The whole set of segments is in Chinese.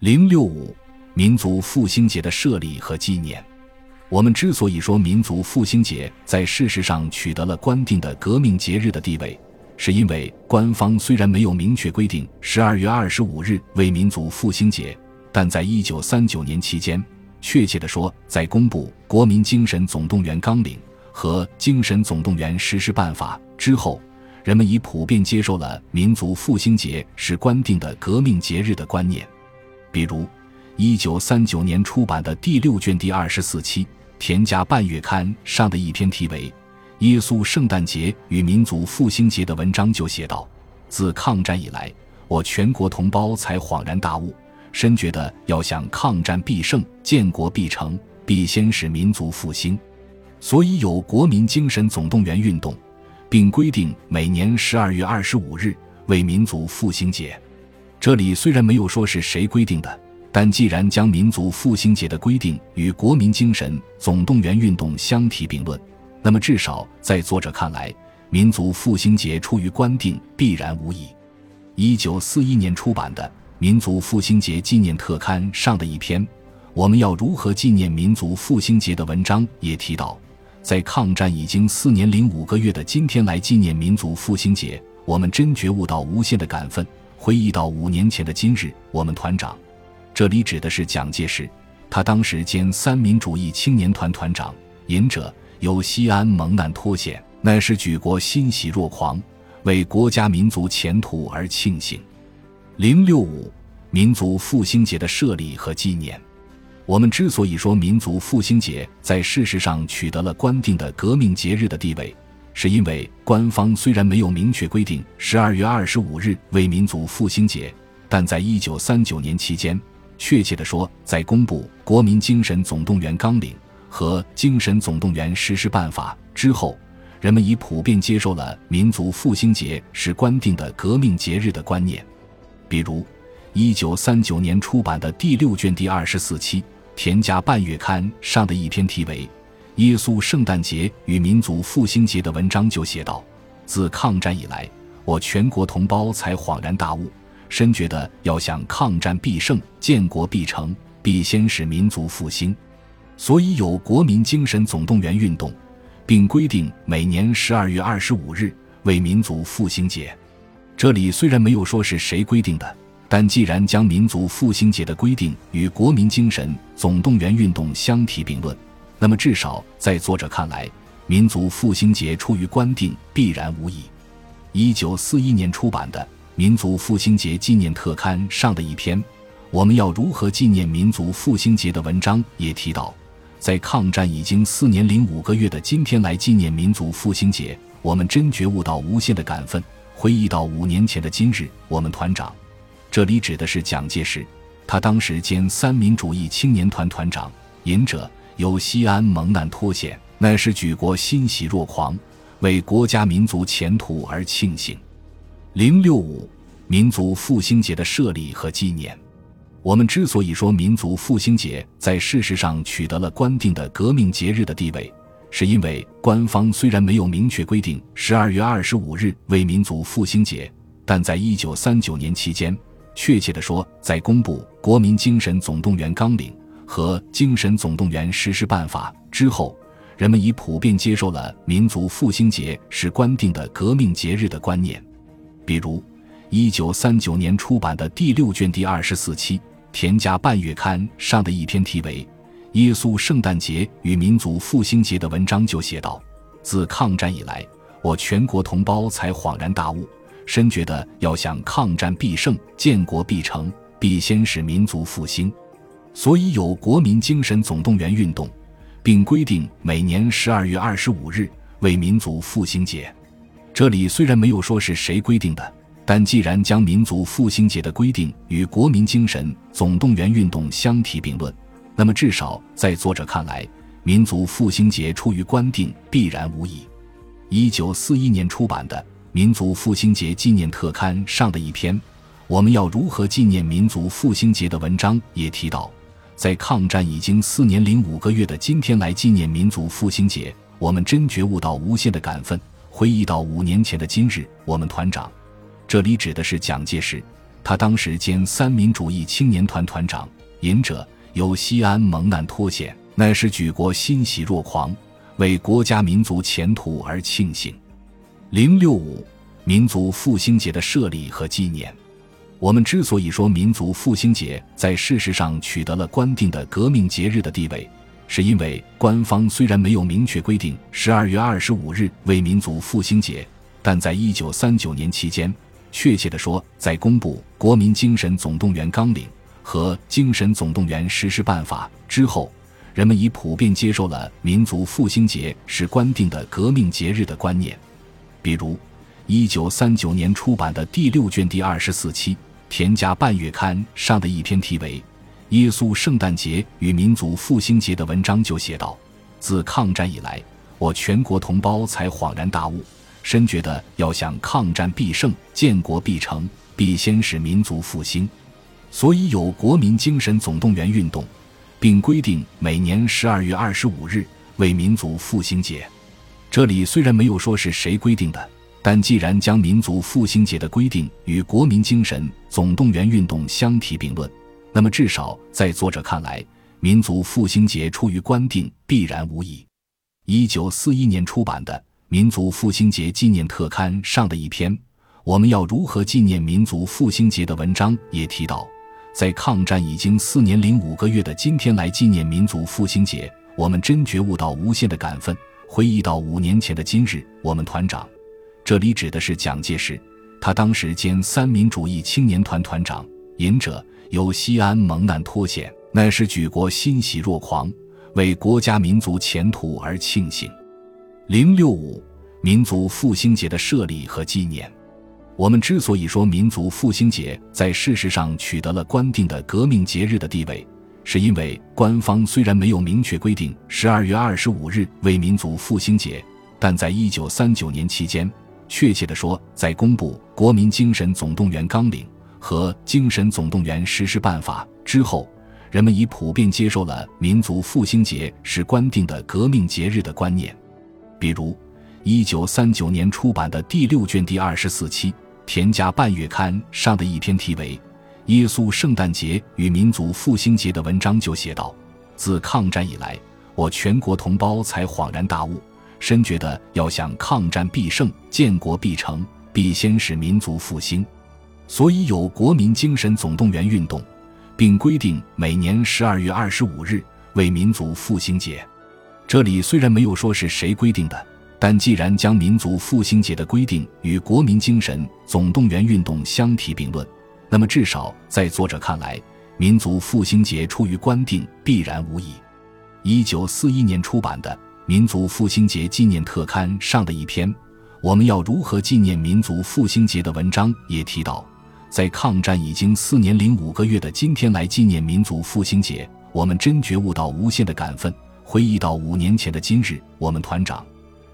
零六五民族复兴节的设立和纪念。我们之所以说民族复兴节在事实上取得了官定的革命节日的地位，是因为官方虽然没有明确规定十二月二十五日为民族复兴节，但在一九三九年期间，确切的说，在公布《国民精神总动员纲领》和《精神总动员实施办法》之后，人们已普遍接受了民族复兴节是官定的革命节日的观念。比如，一九三九年出版的第六卷第二十四期《田家半月刊》上的一篇题为《耶稣圣诞节与民族复兴节》的文章就写道：“自抗战以来，我全国同胞才恍然大悟，深觉得要想抗战必胜、建国必成，必先使民族复兴，所以有国民精神总动员运动，并规定每年十二月二十五日为民族复兴节。”这里虽然没有说是谁规定的，但既然将民族复兴节的规定与国民精神总动员运动相提并论，那么至少在作者看来，民族复兴节出于官定必然无疑。一九四一年出版的《民族复兴节纪念特刊》上的一篇“我们要如何纪念民族复兴节”的文章也提到，在抗战已经四年零五个月的今天来纪念民族复兴节，我们真觉悟到无限的感奋。回忆到五年前的今日，我们团长，这里指的是蒋介石，他当时兼三民主义青年团团长。隐者有西安蒙难脱险，乃是举国欣喜若狂，为国家民族前途而庆幸。零六五民族复兴节的设立和纪念，我们之所以说民族复兴节在事实上取得了官定的革命节日的地位。是因为官方虽然没有明确规定十二月二十五日为民族复兴节，但在一九三九年期间，确切地说，在公布《国民精神总动员纲领》和《精神总动员实施办法》之后，人们已普遍接受了民族复兴节是官定的革命节日的观念。比如，一九三九年出版的第六卷第二十四期《田家半月刊》上的一篇题为。耶稣圣诞节与民族复兴节的文章就写道：“自抗战以来，我全国同胞才恍然大悟，深觉得要想抗战必胜、建国必成，必先使民族复兴，所以有国民精神总动员运动，并规定每年十二月二十五日为民族复兴节。这里虽然没有说是谁规定的，但既然将民族复兴节的规定与国民精神总动员运动相提并论。”那么，至少在作者看来，民族复兴节出于官定必然无疑。一九四一年出版的《民族复兴节纪念特刊》上的一篇“我们要如何纪念民族复兴节”的文章也提到，在抗战已经四年零五个月的今天来纪念民族复兴节，我们真觉悟到无限的感奋。回忆到五年前的今日，我们团长，这里指的是蒋介石，他当时兼三民主义青年团团长。隐者。有西安蒙难脱险，乃是举国欣喜若狂，为国家民族前途而庆幸。零六五民族复兴节的设立和纪念，我们之所以说民族复兴节在事实上取得了官定的革命节日的地位，是因为官方虽然没有明确规定十二月二十五日为民族复兴节，但在一九三九年期间，确切地说，在公布《国民精神总动员纲领》。和《精神总动员实施办法》之后，人们已普遍接受了民族复兴节是官定的革命节日的观念。比如，一九三九年出版的第六卷第二十四期《田家半月刊》上的一篇题为“耶稣圣诞节与民族复兴节”的文章就写道：“自抗战以来，我全国同胞才恍然大悟，深觉得要想抗战必胜、建国必成，必先使民族复兴。”所以有国民精神总动员运动，并规定每年十二月二十五日为民族复兴节。这里虽然没有说是谁规定的，但既然将民族复兴节的规定与国民精神总动员运动相提并论，那么至少在作者看来，民族复兴节出于官定必然无疑。一九四一年出版的《民族复兴节纪念特刊》上的一篇“我们要如何纪念民族复兴节”的文章也提到。在抗战已经四年零五个月的今天来纪念民族复兴节，我们真觉悟到无限的感奋。回忆到五年前的今日，我们团长，这里指的是蒋介石，他当时兼三民主义青年团团长，隐者由西安蒙难脱险，乃是举国欣喜若狂，为国家民族前途而庆幸。零六五民族复兴节的设立和纪念，我们之所以说民族复兴节在事实上取得了官定的革命节日的地位，是因为官方虽然没有明确规定十二月二十五日为民族复兴节，但在一九三九年期间。确切的说，在公布《国民精神总动员纲领》和《精神总动员实施办法》之后，人们已普遍接受了民族复兴节是官定的革命节日的观念。比如，1939年出版的第六卷第二十四期《田家半月刊》上的一篇题为《耶稣圣诞节与民族复兴节》的文章就写道：“自抗战以来，我全国同胞才恍然大悟。”深觉得要想抗战必胜、建国必成，必先使民族复兴，所以有国民精神总动员运动，并规定每年十二月二十五日为民族复兴节。这里虽然没有说是谁规定的，但既然将民族复兴节的规定与国民精神总动员运动相提并论，那么至少在作者看来，民族复兴节出于官定必然无疑。一九四一年出版的。民族复兴节纪念特刊上的一篇，我们要如何纪念民族复兴节的文章也提到，在抗战已经四年零五个月的今天来纪念民族复兴节，我们真觉悟到无限的感奋。回忆到五年前的今日，我们团长，这里指的是蒋介石，他当时兼三民主义青年团团长，隐者由西安蒙难脱险，乃是举国欣喜若狂，为国家民族前途而庆幸。零六五民族复兴节的设立和纪念，我们之所以说民族复兴节在事实上取得了官定的革命节日的地位，是因为官方虽然没有明确规定十二月二十五日为民族复兴节，但在一九三九年期间，确切地说，在公布《国民精神总动员纲领》和《精神总动员实施办法》之后，人们已普遍接受了民族复兴节是官定的革命节日的观念。比如，一九三九年出版的第六卷第二十四期《田家半月刊》上的一篇题为《耶稣圣诞节与民族复兴节》的文章就写道：“自抗战以来，我全国同胞才恍然大悟，深觉得要想抗战必胜、建国必成，必先使民族复兴，所以有国民精神总动员运动，并规定每年十二月二十五日为民族复兴节。”这里虽然没有说是谁规定的，但既然将民族复兴节的规定与国民精神总动员运动相提并论，那么至少在作者看来，民族复兴节出于官定必然无疑。一九四一年出版的《民族复兴节纪念特刊》上的一篇“我们要如何纪念民族复兴节”的文章也提到，在抗战已经四年零五个月的今天来纪念民族复兴节，我们真觉悟到无限的感奋。回忆到五年前的今日，我们团长，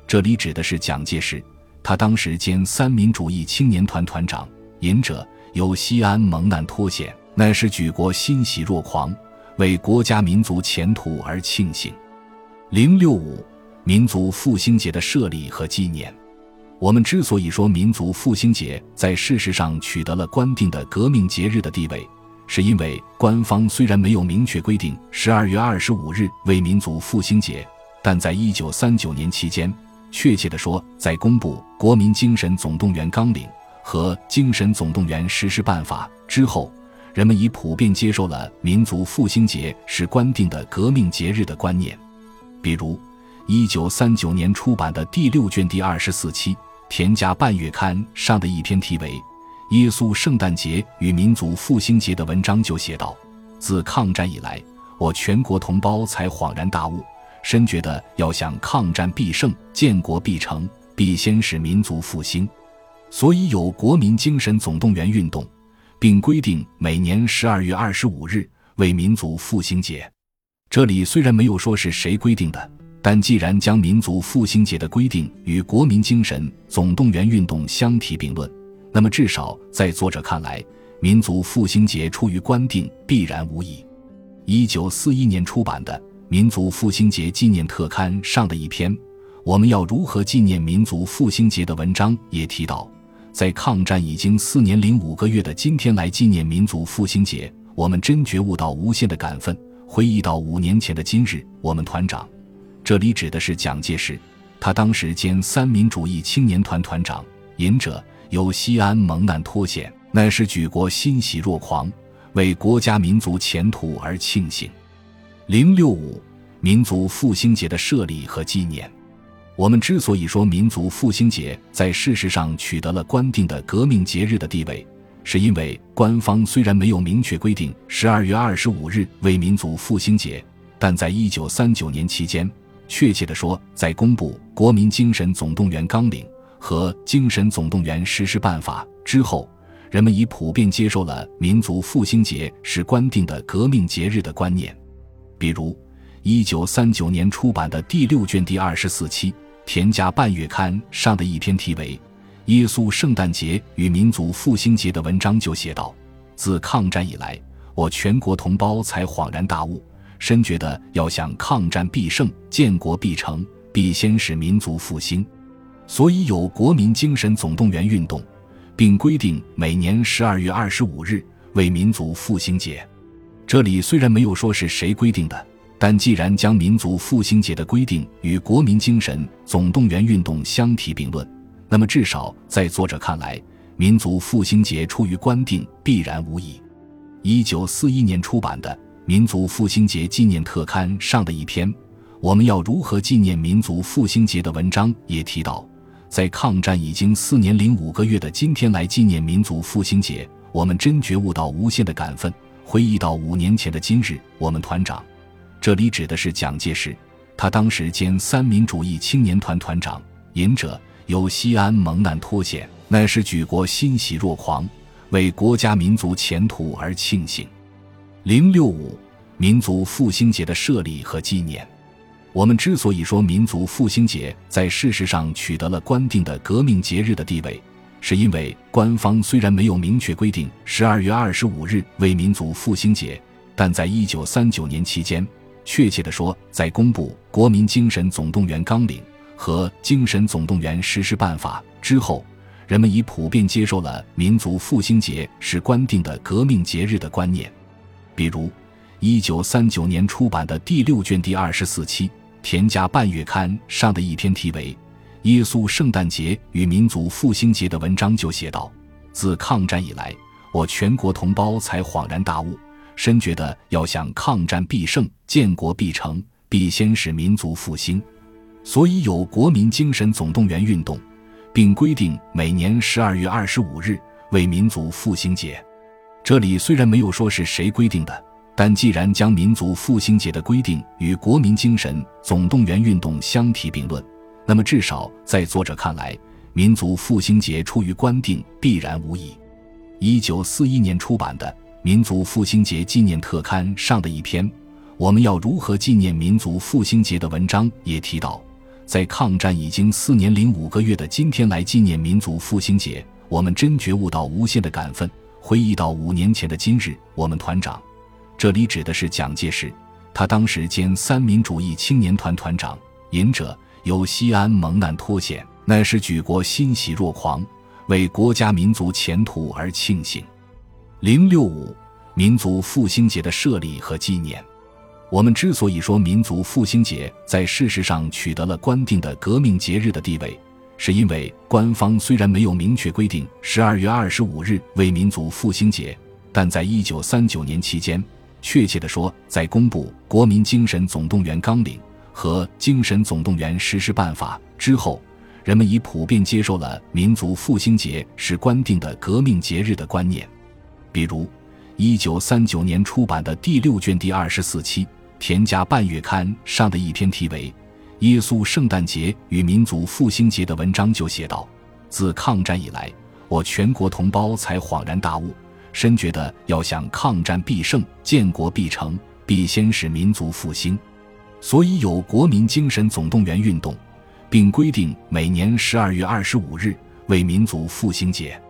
这里指的是蒋介石，他当时兼三民主义青年团团长，隐者由西安蒙难脱险，乃是举国欣喜若狂，为国家民族前途而庆幸。零六五民族复兴节的设立和纪念，我们之所以说民族复兴节在事实上取得了官定的革命节日的地位。是因为官方虽然没有明确规定十二月二十五日为民族复兴节，但在一九三九年期间，确切地说，在公布《国民精神总动员纲领》和《精神总动员实施办法》之后，人们已普遍接受了民族复兴节是官定的革命节日的观念。比如，一九三九年出版的第六卷第二十四期《田家半月刊》上的一篇题为。耶稣圣诞节与民族复兴节的文章就写道：“自抗战以来，我全国同胞才恍然大悟，深觉得要想抗战必胜、建国必成，必先使民族复兴，所以有国民精神总动员运动，并规定每年十二月二十五日为民族复兴节。这里虽然没有说是谁规定的，但既然将民族复兴节的规定与国民精神总动员运动相提并论。”那么，至少在作者看来，民族复兴节出于官定必然无疑。一九四一年出版的《民族复兴节纪念特刊》上的一篇“我们要如何纪念民族复兴节”的文章也提到，在抗战已经四年零五个月的今天来纪念民族复兴节，我们真觉悟到无限的感奋。回忆到五年前的今日，我们团长，这里指的是蒋介石，他当时兼三民主义青年团团长，隐者由西安蒙难脱险，乃是举国欣喜若狂，为国家民族前途而庆幸。零六五民族复兴节的设立和纪念。我们之所以说民族复兴节在事实上取得了官定的革命节日的地位，是因为官方虽然没有明确规定十二月二十五日为民族复兴节，但在一九三九年期间，确切地说，在公布《国民精神总动员纲领》和《精神总动员实施办法》之后，人们已普遍接受了民族复兴节是官定的革命节日的观念。比如，一九三九年出版的第六卷第二十四期。《田家半月刊》上的一篇题为《耶稣圣诞节与民族复兴节》的文章就写道：“自抗战以来，我全国同胞才恍然大悟，深觉得要想抗战必胜、建国必成，必先使民族复兴，所以有国民精神总动员运动，并规定每年十二月二十五日为民族复兴节。这里虽然没有说是谁规定的。”但既然将民族复兴节的规定与国民精神总动员运动相提并论，那么至少在作者看来，民族复兴节出于官定必然无疑。一九四一年出版的《民族复兴节纪念特刊》上的一篇“我们要如何纪念民族复兴节”的文章也提到，在抗战已经四年零五个月的今天来纪念民族复兴节，我们真觉悟到无限的感奋。回忆到五年前的今日，我们团长。这里指的是蒋介石，他当时兼三民主义青年团团长，隐者由西安蒙难脱险，乃是举国欣喜若狂，为国家民族前途而庆幸。零六五民族复兴节的设立和纪念。我们之所以说民族复兴节在事实上取得了官定的革命节日的地位，是因为官方虽然没有明确规定十二月二十五日为民族复兴节，但在一九三九年期间。确切地说，在公布《国民精神总动员纲领》和《精神总动员实施办法》之后，人们已普遍接受了民族复兴节是官定的革命节日的观念。比如，一九三九年出版的第六卷第二十四期《田家半月刊》上的一篇题为《耶稣圣诞节与民族复兴节》的文章就写道：“自抗战以来，我全国同胞才恍然大悟。”深觉得要想抗战必胜、建国必成，必先使民族复兴，所以有国民精神总动员运动，并规定每年十二月二十五日为民族复兴节。这里虽然没有说是谁规定的，但既然将民族复兴节的规定与国民精神总动员运动相提并论，那么至少在作者看来，民族复兴节出于官定必然无疑。一九四一年出版的。民族复兴节纪念特刊上的一篇“我们要如何纪念民族复兴节”的文章也提到，在抗战已经四年零五个月的今天来纪念民族复兴节，我们真觉悟到无限的感奋。回忆到五年前的今日，我们团长，这里指的是蒋介石，他当时兼三民主义青年团团长，隐者由西安蒙难脱险，乃是举国欣喜若狂，为国家民族前途而庆幸。零六五民族复兴节的设立和纪念。我们之所以说民族复兴节在事实上取得了官定的革命节日的地位，是因为官方虽然没有明确规定十二月二十五日为民族复兴节，但在一九三九年期间，确切地说，在公布《国民精神总动员纲领》和《精神总动员实施办法》之后，人们已普遍接受了民族复兴节是官定的革命节日的观念。比如，一九三九年出版的第六卷第二十四期《田家半月刊》上的一篇题为《耶稣圣诞节与民族复兴节》的文章就写道：“自抗战以来，我全国同胞才恍然大悟，深觉得要想抗战必胜、建国必成，必先使民族复兴，所以有国民精神总动员运动，并规定每年十二月二十五日为民族复兴节。”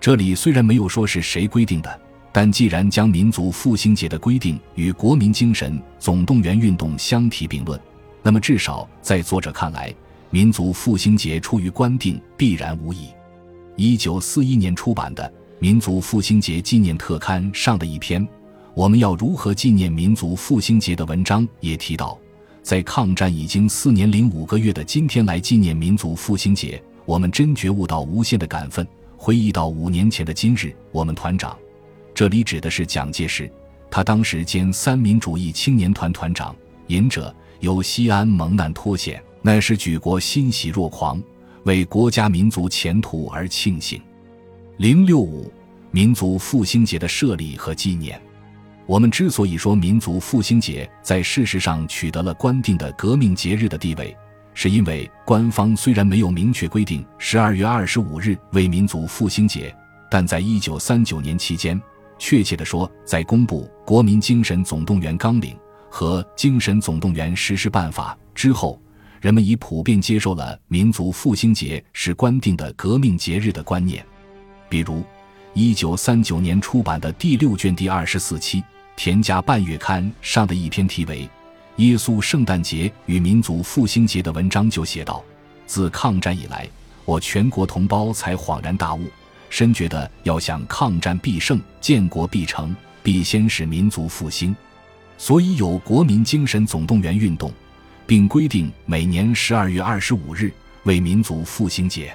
这里虽然没有说是谁规定的，但既然将民族复兴节的规定与国民精神总动员运动相提并论，那么至少在作者看来，民族复兴节出于官定必然无疑。一九四一年出版的《民族复兴节纪念特刊》上的一篇“我们要如何纪念民族复兴节”的文章也提到，在抗战已经四年零五个月的今天来纪念民族复兴节，我们真觉悟到无限的感奋。回忆到五年前的今日，我们团长，这里指的是蒋介石，他当时兼三民主义青年团团长，隐者由西安蒙难脱险，乃是举国欣喜若狂。为国家民族前途而庆幸。零六五民族复兴节的设立和纪念，我们之所以说民族复兴节在事实上取得了官定的革命节日的地位，是因为官方虽然没有明确规定十二月二十五日为民族复兴节，但在一九三九年期间，确切的说，在公布《国民精神总动员纲领》和《精神总动员实施办法》之后。人们已普遍接受了民族复兴节是官定的革命节日的观念，比如，一九三九年出版的第六卷第二十四期《田家半月刊》上的一篇题为《耶稣圣诞节与民族复兴节》的文章就写道：“自抗战以来，我全国同胞才恍然大悟，深觉得要想抗战必胜、建国必成，必先使民族复兴，所以有国民精神总动员运动。”并规定每年十二月二十五日为民族复兴节。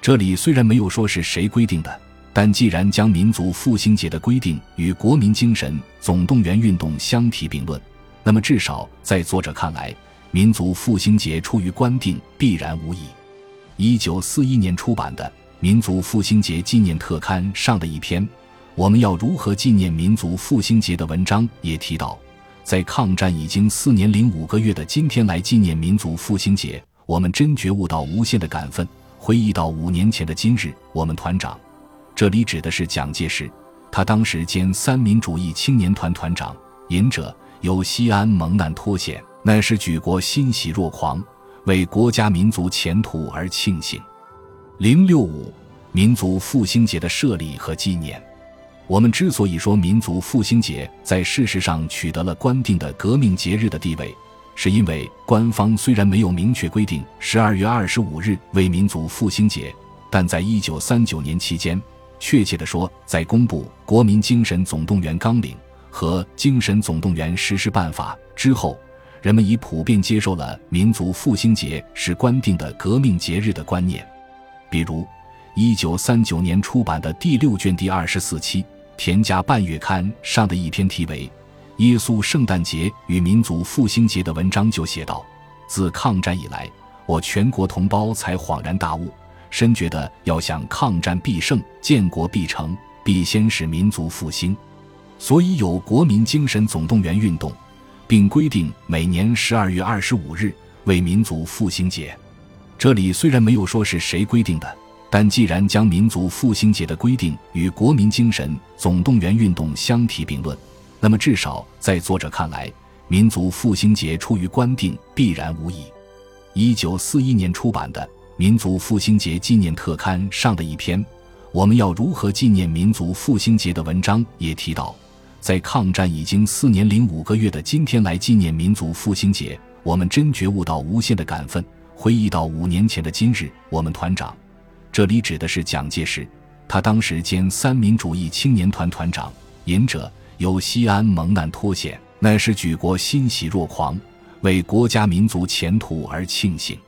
这里虽然没有说是谁规定的，但既然将民族复兴节的规定与国民精神总动员运动相提并论，那么至少在作者看来，民族复兴节出于官定必然无疑。一九四一年出版的《民族复兴节纪念特刊》上的一篇“我们要如何纪念民族复兴节”的文章也提到。在抗战已经四年零五个月的今天来纪念民族复兴节，我们真觉悟到无限的感奋。回忆到五年前的今日，我们团长，这里指的是蒋介石，他当时兼三民主义青年团团长，隐者由西安蒙难脱险，乃是举国欣喜若狂，为国家民族前途而庆幸。零六五民族复兴节的设立和纪念。我们之所以说民族复兴节在事实上取得了官定的革命节日的地位，是因为官方虽然没有明确规定十二月二十五日为民族复兴节，但在一九三九年期间，确切的说，在公布《国民精神总动员纲领》和《精神总动员实施办法》之后，人们已普遍接受了民族复兴节是官定的革命节日的观念。比如，一九三九年出版的第六卷第二十四期。《田家半月刊》上的一篇题为《耶稣圣诞节与民族复兴节》的文章就写道：“自抗战以来，我全国同胞才恍然大悟，深觉得要想抗战必胜、建国必成，必先使民族复兴，所以有国民精神总动员运动，并规定每年十二月二十五日为民族复兴节。这里虽然没有说是谁规定的。”但既然将民族复兴节的规定与国民精神总动员运动相提并论，那么至少在作者看来，民族复兴节出于官定必然无疑。一九四一年出版的《民族复兴节纪念特刊》上的一篇“我们要如何纪念民族复兴节”的文章也提到，在抗战已经四年零五个月的今天来纪念民族复兴节，我们真觉悟到无限的感奋。回忆到五年前的今日，我们团长。这里指的是蒋介石，他当时兼三民主义青年团团长，隐者由西安蒙难脱险，乃是举国欣喜若狂，为国家民族前途而庆幸。